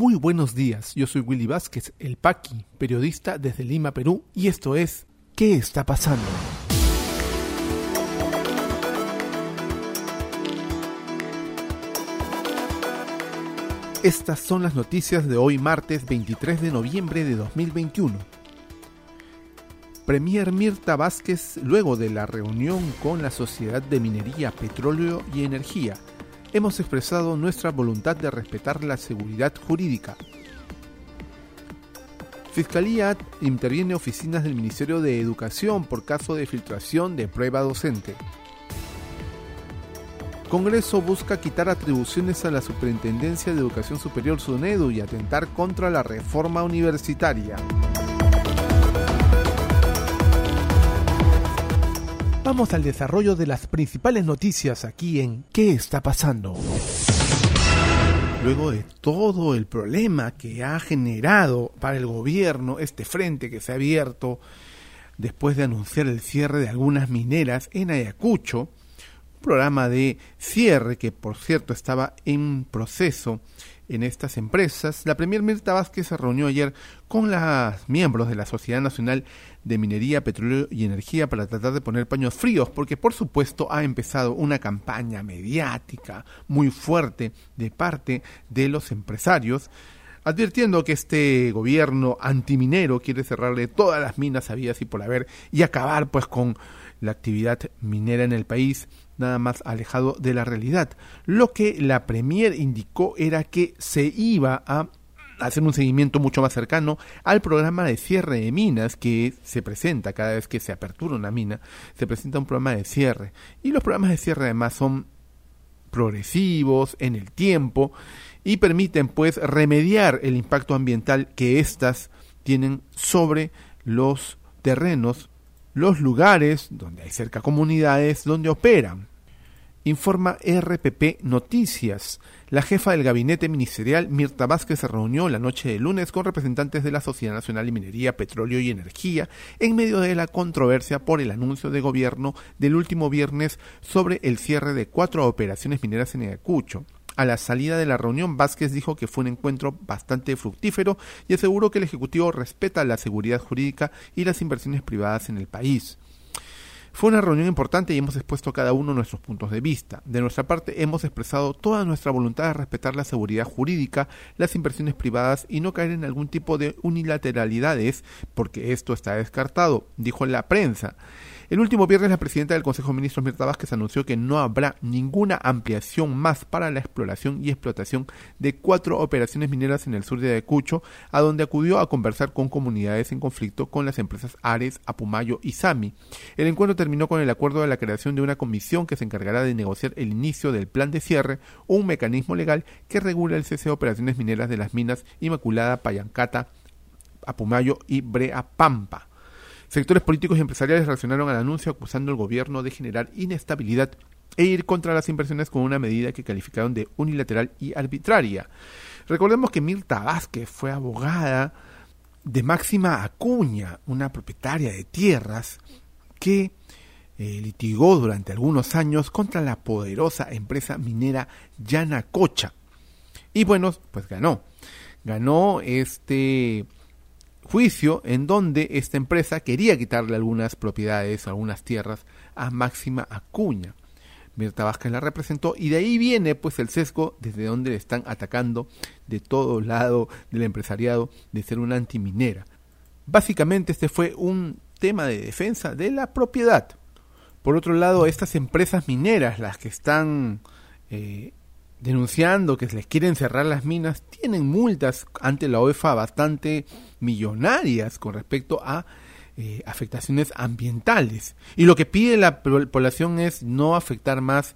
Muy buenos días, yo soy Willy Vázquez, el Paqui, periodista desde Lima, Perú, y esto es ¿Qué está pasando? Estas son las noticias de hoy martes 23 de noviembre de 2021. Premier Mirta Vázquez, luego de la reunión con la Sociedad de Minería, Petróleo y Energía, hemos expresado nuestra voluntad de respetar la seguridad jurídica. Fiscalía interviene oficinas del Ministerio de Educación por caso de filtración de prueba docente. Congreso busca quitar atribuciones a la Superintendencia de Educación Superior SUNEDU y atentar contra la reforma universitaria. Vamos al desarrollo de las principales noticias aquí en ¿Qué está pasando? Luego de todo el problema que ha generado para el gobierno este frente que se ha abierto después de anunciar el cierre de algunas mineras en Ayacucho, un programa de cierre que por cierto estaba en proceso en estas empresas, la Premier Mirta Vázquez se reunió ayer con los miembros de la Sociedad Nacional de Minería, Petróleo y Energía para tratar de poner paños fríos, porque por supuesto ha empezado una campaña mediática muy fuerte de parte de los empresarios, advirtiendo que este gobierno antiminero quiere cerrarle todas las minas habidas y por haber y acabar pues con la actividad minera en el país nada más alejado de la realidad. Lo que la Premier indicó era que se iba a hacer un seguimiento mucho más cercano al programa de cierre de minas que se presenta cada vez que se apertura una mina, se presenta un programa de cierre. Y los programas de cierre además son progresivos en el tiempo y permiten pues remediar el impacto ambiental que éstas tienen sobre los terrenos, los lugares donde hay cerca comunidades donde operan informa RPP Noticias. La jefa del gabinete ministerial, Mirta Vázquez, se reunió la noche de lunes con representantes de la Sociedad Nacional de Minería, Petróleo y Energía en medio de la controversia por el anuncio de gobierno del último viernes sobre el cierre de cuatro operaciones mineras en Ayacucho. A la salida de la reunión, Vázquez dijo que fue un encuentro bastante fructífero y aseguró que el Ejecutivo respeta la seguridad jurídica y las inversiones privadas en el país. Fue una reunión importante y hemos expuesto cada uno nuestros puntos de vista. De nuestra parte, hemos expresado toda nuestra voluntad de respetar la seguridad jurídica, las inversiones privadas y no caer en algún tipo de unilateralidades, porque esto está descartado, dijo la prensa. El último viernes la presidenta del Consejo de Ministros Mirta Vázquez anunció que no habrá ninguna ampliación más para la exploración y explotación de cuatro operaciones mineras en el sur de Ayacucho, a donde acudió a conversar con comunidades en conflicto con las empresas Ares, Apumayo y Sami. El encuentro terminó con el acuerdo de la creación de una comisión que se encargará de negociar el inicio del plan de cierre, un mecanismo legal que regula el cese de operaciones mineras de las minas Inmaculada, Payancata, Apumayo y Brea Pampa. Sectores políticos y empresariales reaccionaron al anuncio acusando al gobierno de generar inestabilidad e ir contra las inversiones con una medida que calificaron de unilateral y arbitraria. Recordemos que Mirta Vázquez fue abogada de Máxima Acuña, una propietaria de tierras que eh, litigó durante algunos años contra la poderosa empresa minera Yanacocha. Y bueno, pues ganó. Ganó este juicio en donde esta empresa quería quitarle algunas propiedades, algunas tierras a Máxima Acuña. Mirta Vázquez la representó y de ahí viene pues el sesgo desde donde le están atacando de todo lado del empresariado de ser una antiminera. Básicamente este fue un tema de defensa de la propiedad. Por otro lado, estas empresas mineras, las que están eh, denunciando que les quieren cerrar las minas, tienen multas ante la OEFA bastante millonarias con respecto a eh, afectaciones ambientales. Y lo que pide la población es no afectar más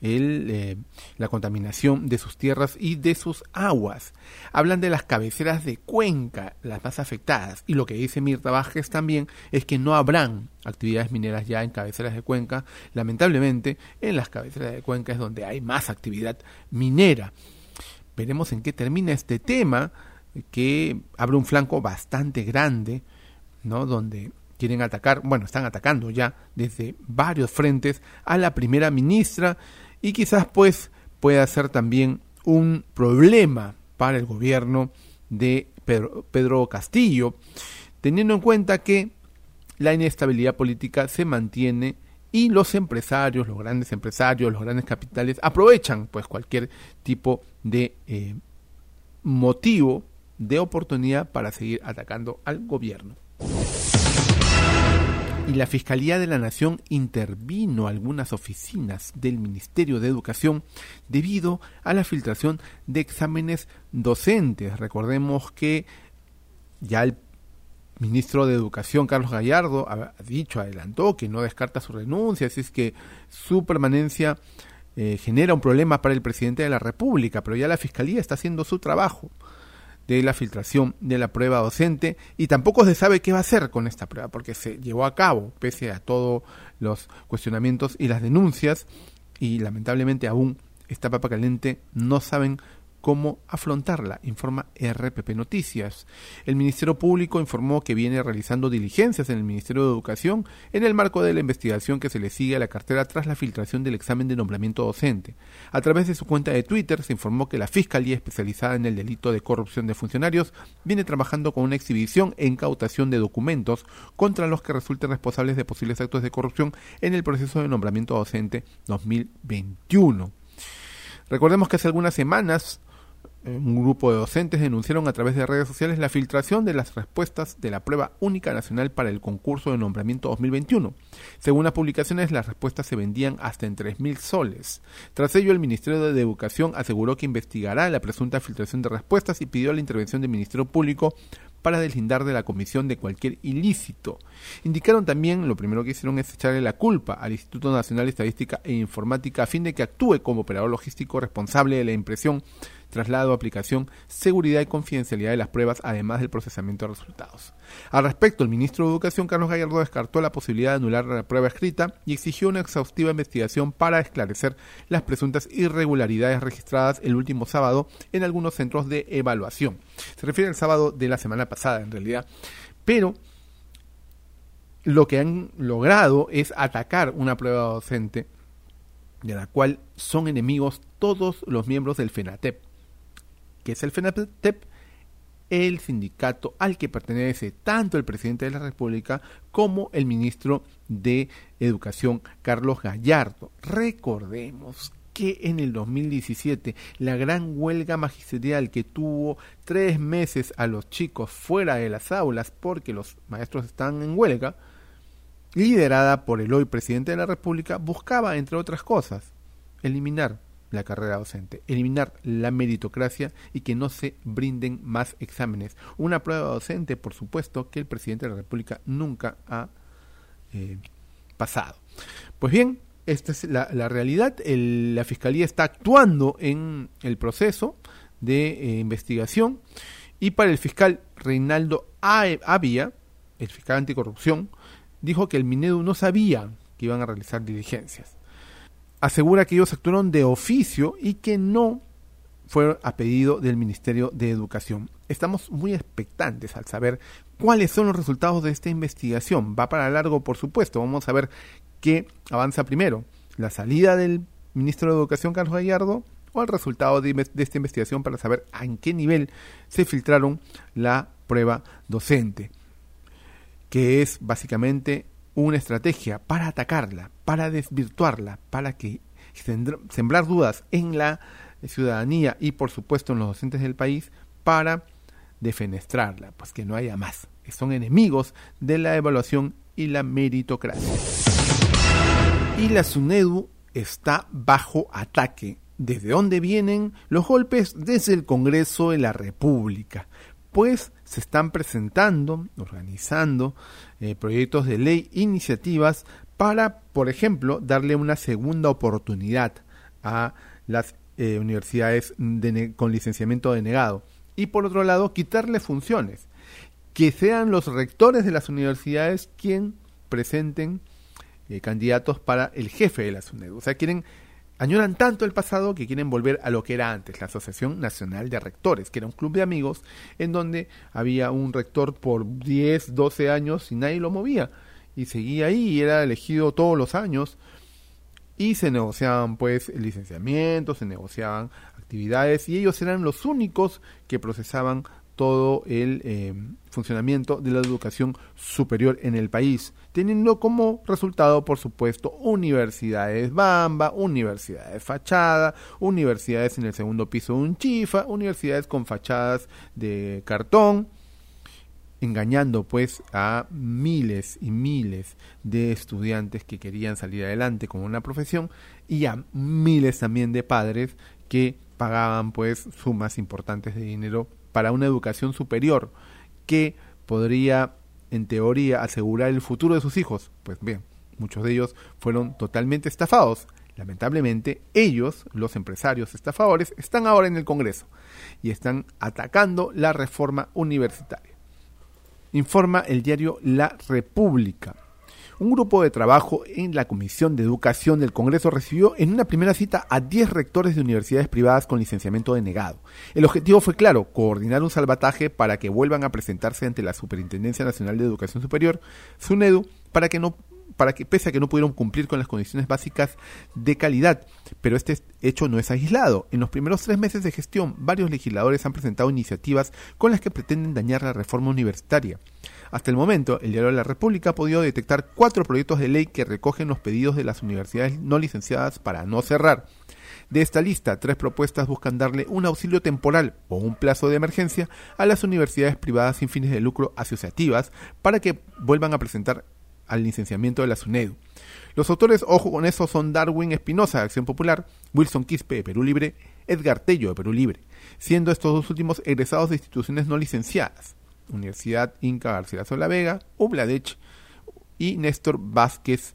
eh, la contaminación de sus tierras y de sus aguas. Hablan de las cabeceras de cuenca, las más afectadas, y lo que dice Mirta Vázquez también es que no habrán actividades mineras ya en cabeceras de cuenca. Lamentablemente, en las cabeceras de cuenca es donde hay más actividad minera. Veremos en qué termina este tema, que abre un flanco bastante grande, ¿no? Donde quieren atacar, bueno, están atacando ya desde varios frentes a la primera ministra y quizás pues pueda ser también un problema para el gobierno de Pedro, Castillo, teniendo en cuenta que la inestabilidad política se mantiene y los empresarios, los grandes empresarios, los grandes capitales aprovechan pues cualquier tipo de eh, motivo de oportunidad para seguir atacando al gobierno. Y la Fiscalía de la Nación intervino algunas oficinas del Ministerio de Educación debido a la filtración de exámenes docentes. Recordemos que ya el ministro de Educación, Carlos Gallardo, ha dicho, adelantó que no descarta su renuncia, así es que su permanencia eh, genera un problema para el presidente de la República, pero ya la Fiscalía está haciendo su trabajo de la filtración de la prueba docente y tampoco se sabe qué va a hacer con esta prueba porque se llevó a cabo pese a todos los cuestionamientos y las denuncias y lamentablemente aún esta papa caliente no saben cómo afrontarla, informa RPP Noticias. El Ministerio Público informó que viene realizando diligencias en el Ministerio de Educación en el marco de la investigación que se le sigue a la cartera tras la filtración del examen de nombramiento docente. A través de su cuenta de Twitter se informó que la Fiscalía especializada en el delito de corrupción de funcionarios viene trabajando con una exhibición e incautación de documentos contra los que resulten responsables de posibles actos de corrupción en el proceso de nombramiento docente 2021. Recordemos que hace algunas semanas un grupo de docentes denunciaron a través de redes sociales la filtración de las respuestas de la prueba única nacional para el concurso de nombramiento 2021. Según las publicaciones, las respuestas se vendían hasta en 3.000 soles. Tras ello, el Ministerio de Educación aseguró que investigará la presunta filtración de respuestas y pidió la intervención del Ministerio Público para deslindar de la comisión de cualquier ilícito. Indicaron también, lo primero que hicieron es echarle la culpa al Instituto Nacional de Estadística e Informática a fin de que actúe como operador logístico responsable de la impresión traslado, aplicación, seguridad y confidencialidad de las pruebas, además del procesamiento de resultados. Al respecto, el ministro de Educación, Carlos Gallardo, descartó la posibilidad de anular la prueba escrita y exigió una exhaustiva investigación para esclarecer las presuntas irregularidades registradas el último sábado en algunos centros de evaluación. Se refiere al sábado de la semana pasada, en realidad, pero lo que han logrado es atacar una prueba docente de la cual son enemigos todos los miembros del FENATEP que es el FENATEP, el sindicato al que pertenece tanto el presidente de la República como el ministro de Educación, Carlos Gallardo. Recordemos que en el 2017 la gran huelga magisterial que tuvo tres meses a los chicos fuera de las aulas porque los maestros están en huelga, liderada por el hoy presidente de la República, buscaba, entre otras cosas, eliminar la carrera docente, eliminar la meritocracia y que no se brinden más exámenes. Una prueba docente, por supuesto, que el presidente de la República nunca ha eh, pasado. Pues bien, esta es la, realidad. la Fiscalía está actuando en el proceso de eh, investigación y para el fiscal Reinaldo Avia, el fiscal anticorrupción, dijo que el Minedu no sabía que iban a realizar diligencias asegura que ellos actuaron de oficio y que no fue a pedido del Ministerio de Educación. Estamos muy expectantes al saber cuáles son los resultados de esta investigación. Va para largo, por supuesto. Vamos a ver qué avanza primero. La salida del ministro de Educación, Carlos Gallardo, o el resultado de esta investigación para saber en qué nivel se filtraron la prueba docente, que es básicamente una estrategia para atacarla, para desvirtuarla, para que sembrar dudas en la ciudadanía y por supuesto en los docentes del país para defenestrarla, pues que no haya más. Son enemigos de la evaluación y la meritocracia. Y la SUNEDU está bajo ataque. ¿Desde dónde vienen los golpes? Desde el Congreso de la República pues se están presentando, organizando eh, proyectos de ley, iniciativas para, por ejemplo, darle una segunda oportunidad a las eh, universidades con licenciamiento denegado. Y por otro lado, quitarle funciones. Que sean los rectores de las universidades quien presenten eh, candidatos para el jefe de las UNED. O sea, quieren añoran tanto el pasado que quieren volver a lo que era antes, la Asociación Nacional de Rectores, que era un club de amigos en donde había un rector por 10, 12 años y nadie lo movía. Y seguía ahí y era elegido todos los años y se negociaban pues licenciamientos, se negociaban actividades y ellos eran los únicos que procesaban todo el eh, funcionamiento de la educación superior en el país, teniendo como resultado, por supuesto, universidades bamba, universidades fachada, universidades en el segundo piso de un chifa, universidades con fachadas de cartón, engañando pues a miles y miles de estudiantes que querían salir adelante con una profesión y a miles también de padres que pagaban pues sumas importantes de dinero para una educación superior que podría en teoría asegurar el futuro de sus hijos. Pues bien, muchos de ellos fueron totalmente estafados. Lamentablemente, ellos, los empresarios estafadores, están ahora en el Congreso y están atacando la reforma universitaria informa el diario La República. Un grupo de trabajo en la Comisión de Educación del Congreso recibió en una primera cita a 10 rectores de universidades privadas con licenciamiento denegado. El objetivo fue claro, coordinar un salvataje para que vuelvan a presentarse ante la Superintendencia Nacional de Educación Superior, SUNEDU, para que no para que pese a que no pudieron cumplir con las condiciones básicas de calidad. Pero este hecho no es aislado. En los primeros tres meses de gestión, varios legisladores han presentado iniciativas con las que pretenden dañar la reforma universitaria. Hasta el momento, el Diario de la República ha podido detectar cuatro proyectos de ley que recogen los pedidos de las universidades no licenciadas para no cerrar. De esta lista, tres propuestas buscan darle un auxilio temporal o un plazo de emergencia a las universidades privadas sin fines de lucro asociativas para que vuelvan a presentar al licenciamiento de la SUNEDU. Los autores, ojo con eso, son Darwin Espinosa de Acción Popular, Wilson Quispe de Perú Libre, Edgar Tello de Perú Libre, siendo estos dos últimos egresados de instituciones no licenciadas, Universidad Inca Garcilaso de la Vega, Ubladech y Néstor Vázquez,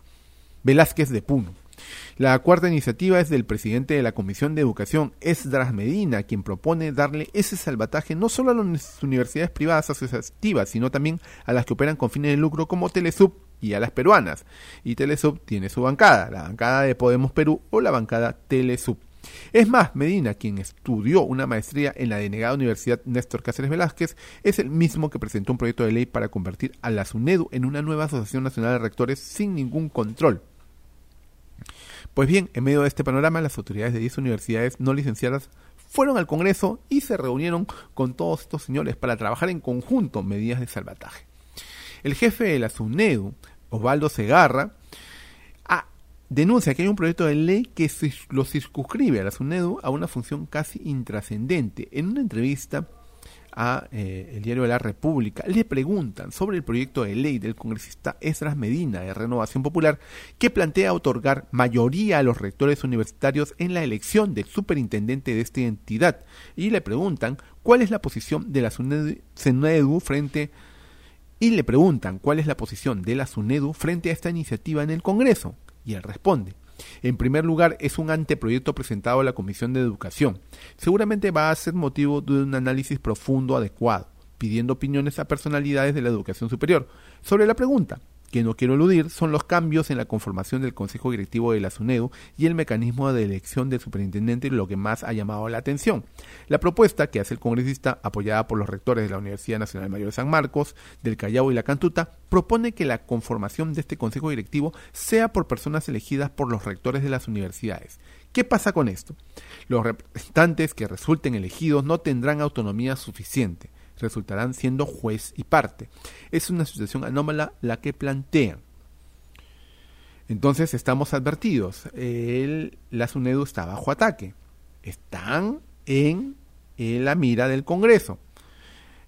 Velázquez de Puno. La cuarta iniciativa es del presidente de la Comisión de Educación, Esdras Medina, quien propone darle ese salvataje no solo a las universidades privadas asociativas, sino también a las que operan con fines de lucro como Telesub y a las peruanas. Y Telesub tiene su bancada, la bancada de Podemos Perú o la bancada Telesub. Es más, Medina, quien estudió una maestría en la denegada Universidad Néstor Cáceres Velázquez, es el mismo que presentó un proyecto de ley para convertir a la SUNEDU en una nueva Asociación Nacional de Rectores sin ningún control. Pues bien, en medio de este panorama, las autoridades de 10 universidades no licenciadas fueron al Congreso y se reunieron con todos estos señores para trabajar en conjunto medidas de salvataje. El jefe de la SUNEDU, Osvaldo Segarra, denuncia que hay un proyecto de ley que lo circunscribe a la SUNEDU a una función casi intrascendente. En una entrevista a eh, el diario de la República le preguntan sobre el proyecto de ley del congresista Esdras Medina de Renovación Popular que plantea otorgar mayoría a los rectores universitarios en la elección del superintendente de esta entidad y le preguntan cuál es la posición de la SUNEDU frente y le preguntan cuál es la posición de la SUNEDU frente a esta iniciativa en el Congreso. Y él responde, en primer lugar, es un anteproyecto presentado a la Comisión de Educación. Seguramente va a ser motivo de un análisis profundo adecuado, pidiendo opiniones a personalidades de la educación superior. Sobre la pregunta, que no quiero eludir son los cambios en la conformación del Consejo Directivo de la SUNEDU y el mecanismo de elección del superintendente lo que más ha llamado la atención. La propuesta que hace el congresista, apoyada por los rectores de la Universidad Nacional Mayor de San Marcos, del Callao y la Cantuta, propone que la conformación de este Consejo Directivo sea por personas elegidas por los rectores de las universidades. ¿Qué pasa con esto? Los representantes que resulten elegidos no tendrán autonomía suficiente resultarán siendo juez y parte. Es una situación anómala la que plantean. Entonces estamos advertidos, el, la SUNEDU está bajo ataque, están en, la mira del Congreso.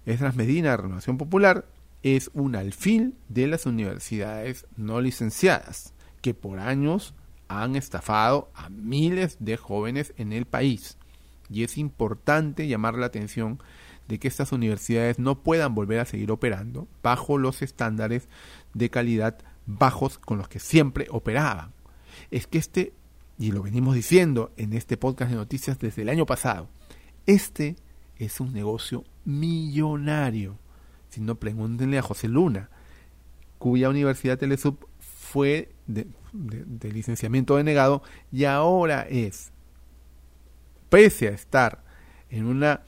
Esdras Medina, Renovación Popular, es un alfil de las universidades no licenciadas, que por años han estafado a miles de jóvenes en el país. Y es importante llamar la atención de que estas universidades no puedan volver a seguir operando bajo los estándares de calidad bajos con los que siempre operaban. Es que este, y lo venimos diciendo en este podcast de noticias desde el año pasado, este es un negocio millonario. Si no, pregúntenle a José Luna, cuya Universidad Telesub fue de, de licenciamiento denegado y ahora es, pese a estar en una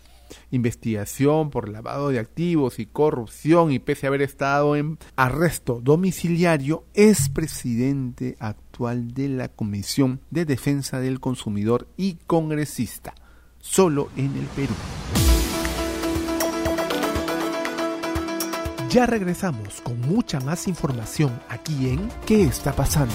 investigación por lavado de activos y corrupción y pese a haber estado en arresto domiciliario, es presidente actual de la Comisión de Defensa del Consumidor y congresista, solo en el Perú. Ya regresamos con mucha más información aquí en ¿Qué está pasando?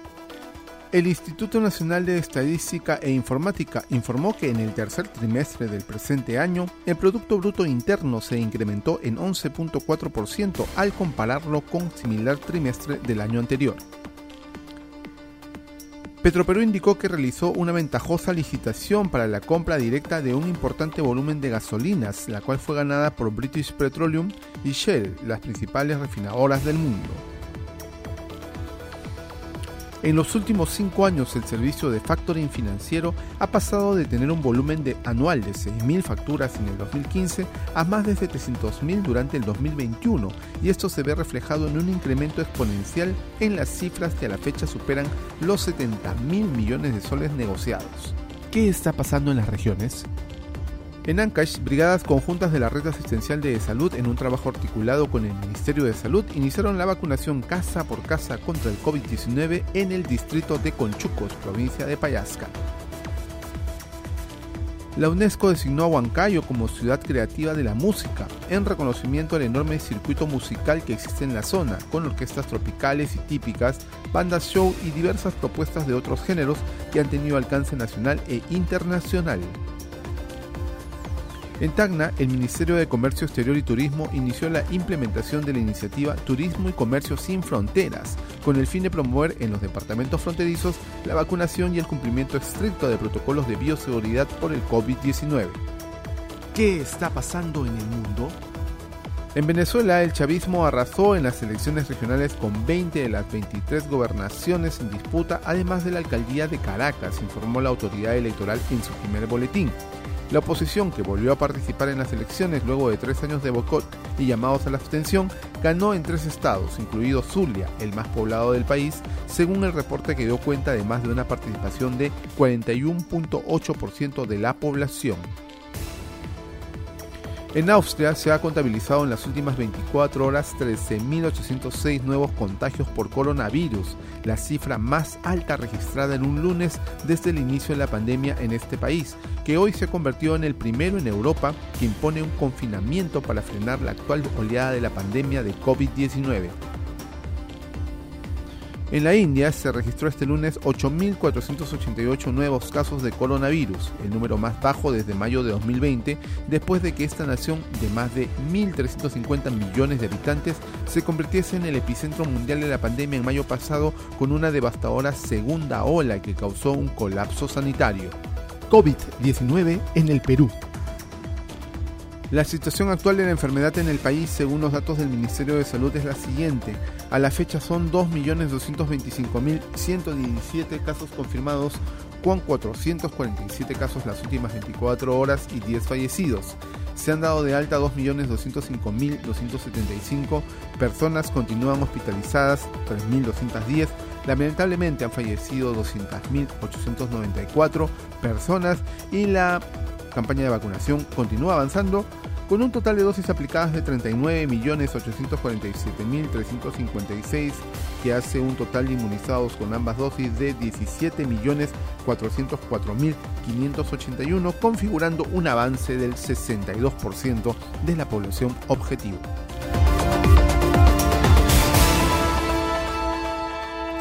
El Instituto Nacional de Estadística e Informática informó que en el tercer trimestre del presente año el Producto Bruto Interno se incrementó en 11.4% al compararlo con similar trimestre del año anterior. Petroperú indicó que realizó una ventajosa licitación para la compra directa de un importante volumen de gasolinas, la cual fue ganada por British Petroleum y Shell, las principales refinadoras del mundo. En los últimos cinco años, el servicio de factoring financiero ha pasado de tener un volumen de anual de 6.000 facturas en el 2015 a más de 700.000 durante el 2021, y esto se ve reflejado en un incremento exponencial en las cifras que a la fecha superan los 70.000 millones de soles negociados. ¿Qué está pasando en las regiones? En Ancash, brigadas conjuntas de la Red Asistencial de Salud, en un trabajo articulado con el Ministerio de Salud, iniciaron la vacunación casa por casa contra el COVID-19 en el distrito de Conchucos, provincia de Payasca. La UNESCO designó a Huancayo como ciudad creativa de la música, en reconocimiento al enorme circuito musical que existe en la zona, con orquestas tropicales y típicas, bandas show y diversas propuestas de otros géneros que han tenido alcance nacional e internacional. En Tacna, el Ministerio de Comercio Exterior y Turismo inició la implementación de la iniciativa Turismo y Comercio sin Fronteras, con el fin de promover en los departamentos fronterizos la vacunación y el cumplimiento estricto de protocolos de bioseguridad por el COVID-19. ¿Qué está pasando en el mundo? En Venezuela, el chavismo arrasó en las elecciones regionales con 20 de las 23 gobernaciones en disputa, además de la alcaldía de Caracas, informó la autoridad electoral en su primer boletín. La oposición, que volvió a participar en las elecciones luego de tres años de boicot y llamados a la abstención, ganó en tres estados, incluido Zulia, el más poblado del país, según el reporte que dio cuenta de más de una participación de 41.8% de la población. En Austria se ha contabilizado en las últimas 24 horas 13.806 nuevos contagios por coronavirus, la cifra más alta registrada en un lunes desde el inicio de la pandemia en este país, que hoy se convirtió en el primero en Europa que impone un confinamiento para frenar la actual oleada de la pandemia de COVID-19. En la India se registró este lunes 8.488 nuevos casos de coronavirus, el número más bajo desde mayo de 2020, después de que esta nación de más de 1.350 millones de habitantes se convirtiese en el epicentro mundial de la pandemia en mayo pasado con una devastadora segunda ola que causó un colapso sanitario. COVID-19 en el Perú. La situación actual de la enfermedad en el país, según los datos del Ministerio de Salud, es la siguiente. A la fecha son 2.225.117 casos confirmados, con 447 casos las últimas 24 horas y 10 fallecidos. Se han dado de alta 2.205.275 personas, continúan hospitalizadas 3.210. Lamentablemente han fallecido 200.894 personas y la campaña de vacunación continúa avanzando con un total de dosis aplicadas de 39.847.356, que hace un total de inmunizados con ambas dosis de 17.404.581, configurando un avance del 62% de la población objetivo.